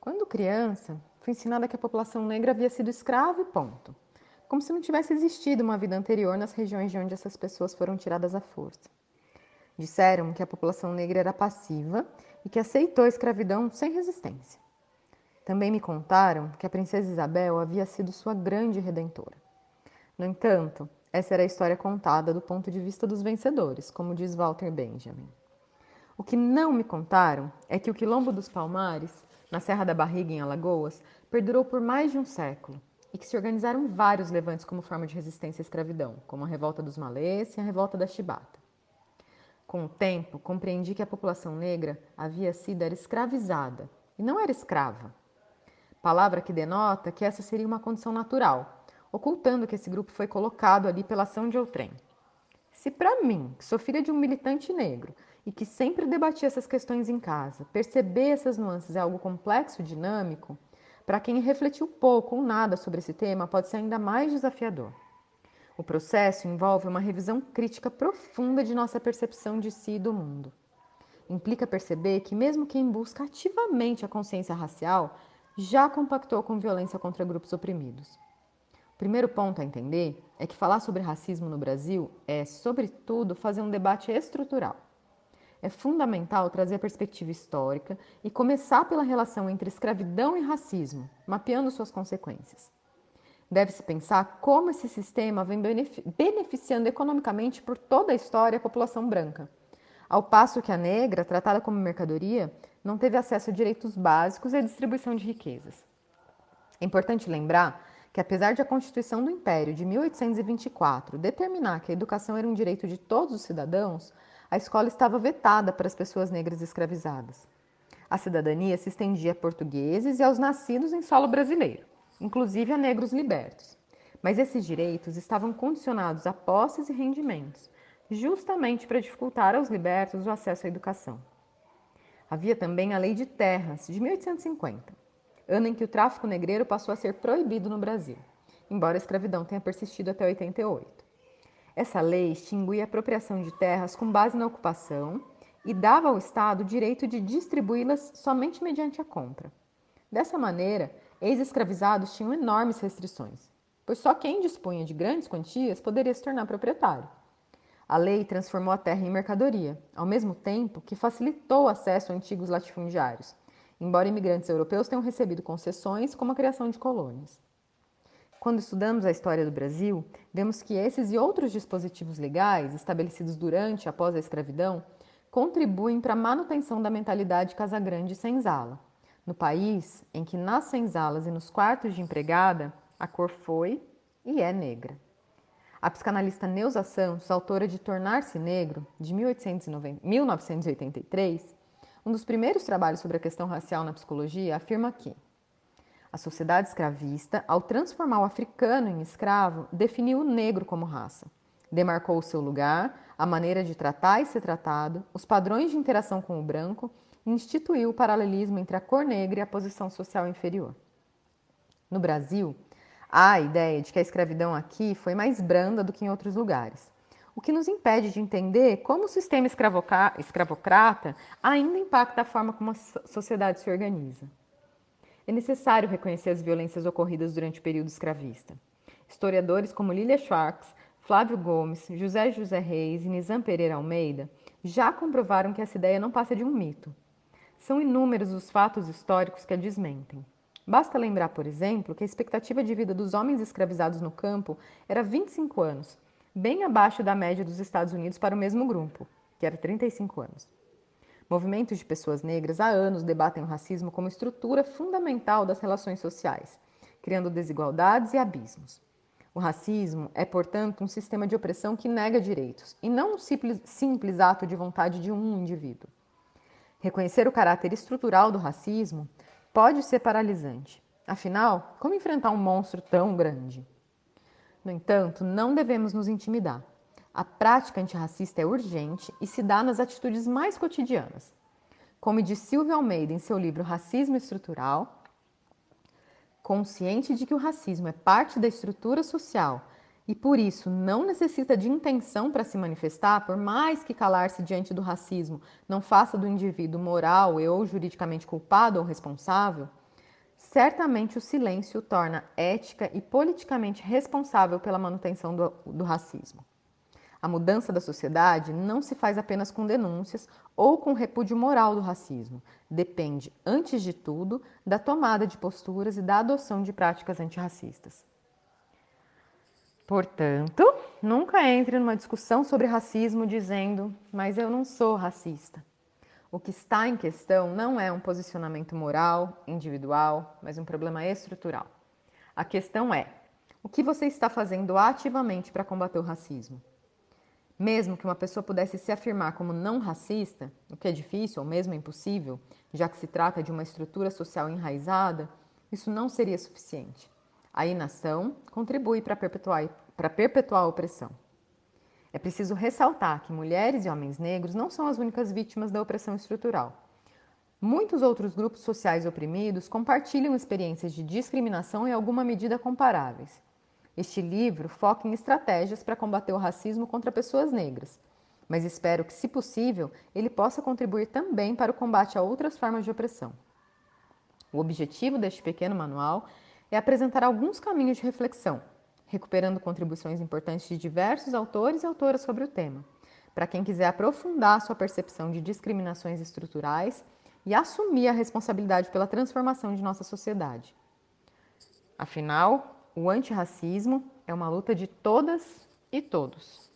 Quando criança, fui ensinada que a população negra havia sido escrava e ponto. Como se não tivesse existido uma vida anterior nas regiões de onde essas pessoas foram tiradas à força. Disseram que a população negra era passiva e que aceitou a escravidão sem resistência. Também me contaram que a princesa Isabel havia sido sua grande redentora. No entanto, essa era a história contada do ponto de vista dos vencedores, como diz Walter Benjamin. O que não me contaram é que o Quilombo dos Palmares, na Serra da Barriga, em Alagoas, perdurou por mais de um século e que se organizaram vários levantes como forma de resistência à escravidão, como a Revolta dos Malês e a Revolta da Chibata. Com o tempo, compreendi que a população negra havia sido era escravizada e não era escrava. Palavra que denota que essa seria uma condição natural, ocultando que esse grupo foi colocado ali pela ação de outrem. Se para mim, que sou filha de um militante negro, e que sempre debatia essas questões em casa, perceber essas nuances é algo complexo e dinâmico, para quem refletiu pouco ou nada sobre esse tema, pode ser ainda mais desafiador. O processo envolve uma revisão crítica profunda de nossa percepção de si e do mundo. Implica perceber que, mesmo quem busca ativamente a consciência racial, já compactou com violência contra grupos oprimidos. O primeiro ponto a entender é que falar sobre racismo no Brasil é, sobretudo, fazer um debate estrutural é fundamental trazer a perspectiva histórica e começar pela relação entre escravidão e racismo, mapeando suas consequências. Deve-se pensar como esse sistema vem beneficiando economicamente por toda a história a população branca, ao passo que a negra, tratada como mercadoria, não teve acesso a direitos básicos e a distribuição de riquezas. É importante lembrar que, apesar de a Constituição do Império de 1824 determinar que a educação era um direito de todos os cidadãos, a escola estava vetada para as pessoas negras escravizadas. A cidadania se estendia a portugueses e aos nascidos em solo brasileiro, inclusive a negros libertos. Mas esses direitos estavam condicionados a posses e rendimentos, justamente para dificultar aos libertos o acesso à educação. Havia também a Lei de Terras, de 1850, ano em que o tráfico negreiro passou a ser proibido no Brasil, embora a escravidão tenha persistido até 88. Essa lei extinguia a apropriação de terras com base na ocupação e dava ao Estado o direito de distribuí-las somente mediante a compra. Dessa maneira, ex-escravizados tinham enormes restrições, pois só quem dispunha de grandes quantias poderia se tornar proprietário. A lei transformou a terra em mercadoria, ao mesmo tempo que facilitou o acesso a antigos latifundiários, embora imigrantes europeus tenham recebido concessões como a criação de colônias. Quando estudamos a história do Brasil, vemos que esses e outros dispositivos legais estabelecidos durante e após a escravidão contribuem para a manutenção da mentalidade casagrande e senzala. No país em que nas senzalas e nos quartos de empregada a cor foi e é negra. A psicanalista Neuza Santos, autora de Tornar-se Negro, de 1983, um dos primeiros trabalhos sobre a questão racial na psicologia, afirma que a sociedade escravista, ao transformar o africano em escravo, definiu o negro como raça. Demarcou o seu lugar, a maneira de tratar e ser tratado, os padrões de interação com o branco e instituiu o paralelismo entre a cor negra e a posição social inferior. No Brasil, há a ideia de que a escravidão aqui foi mais branda do que em outros lugares, o que nos impede de entender como o sistema escravocrata ainda impacta a forma como a sociedade se organiza é necessário reconhecer as violências ocorridas durante o período escravista. Historiadores como Lilia Schwartz, Flávio Gomes, José José Reis e Nizam Pereira Almeida já comprovaram que essa ideia não passa de um mito. São inúmeros os fatos históricos que a desmentem. Basta lembrar, por exemplo, que a expectativa de vida dos homens escravizados no campo era 25 anos, bem abaixo da média dos Estados Unidos para o mesmo grupo, que era 35 anos. Movimentos de pessoas negras há anos debatem o racismo como estrutura fundamental das relações sociais, criando desigualdades e abismos. O racismo é, portanto, um sistema de opressão que nega direitos e não um simples, simples ato de vontade de um indivíduo. Reconhecer o caráter estrutural do racismo pode ser paralisante. Afinal, como enfrentar um monstro tão grande? No entanto, não devemos nos intimidar. A prática antirracista é urgente e se dá nas atitudes mais cotidianas. Como diz Silvia Almeida em seu livro Racismo Estrutural, consciente de que o racismo é parte da estrutura social e por isso não necessita de intenção para se manifestar, por mais que calar-se diante do racismo não faça do indivíduo moral e ou juridicamente culpado ou responsável, certamente o silêncio o torna ética e politicamente responsável pela manutenção do, do racismo. A mudança da sociedade não se faz apenas com denúncias ou com repúdio moral do racismo. Depende, antes de tudo, da tomada de posturas e da adoção de práticas antirracistas. Portanto, nunca entre numa discussão sobre racismo dizendo, mas eu não sou racista. O que está em questão não é um posicionamento moral, individual, mas um problema estrutural. A questão é: o que você está fazendo ativamente para combater o racismo? Mesmo que uma pessoa pudesse se afirmar como não racista, o que é difícil ou mesmo impossível, já que se trata de uma estrutura social enraizada, isso não seria suficiente. A inação contribui para perpetuar, perpetuar a opressão. É preciso ressaltar que mulheres e homens negros não são as únicas vítimas da opressão estrutural. Muitos outros grupos sociais oprimidos compartilham experiências de discriminação em alguma medida comparáveis. Este livro foca em estratégias para combater o racismo contra pessoas negras, mas espero que, se possível, ele possa contribuir também para o combate a outras formas de opressão. O objetivo deste pequeno manual é apresentar alguns caminhos de reflexão recuperando contribuições importantes de diversos autores e autoras sobre o tema. Para quem quiser aprofundar sua percepção de discriminações estruturais e assumir a responsabilidade pela transformação de nossa sociedade. Afinal, o antirracismo é uma luta de todas e todos.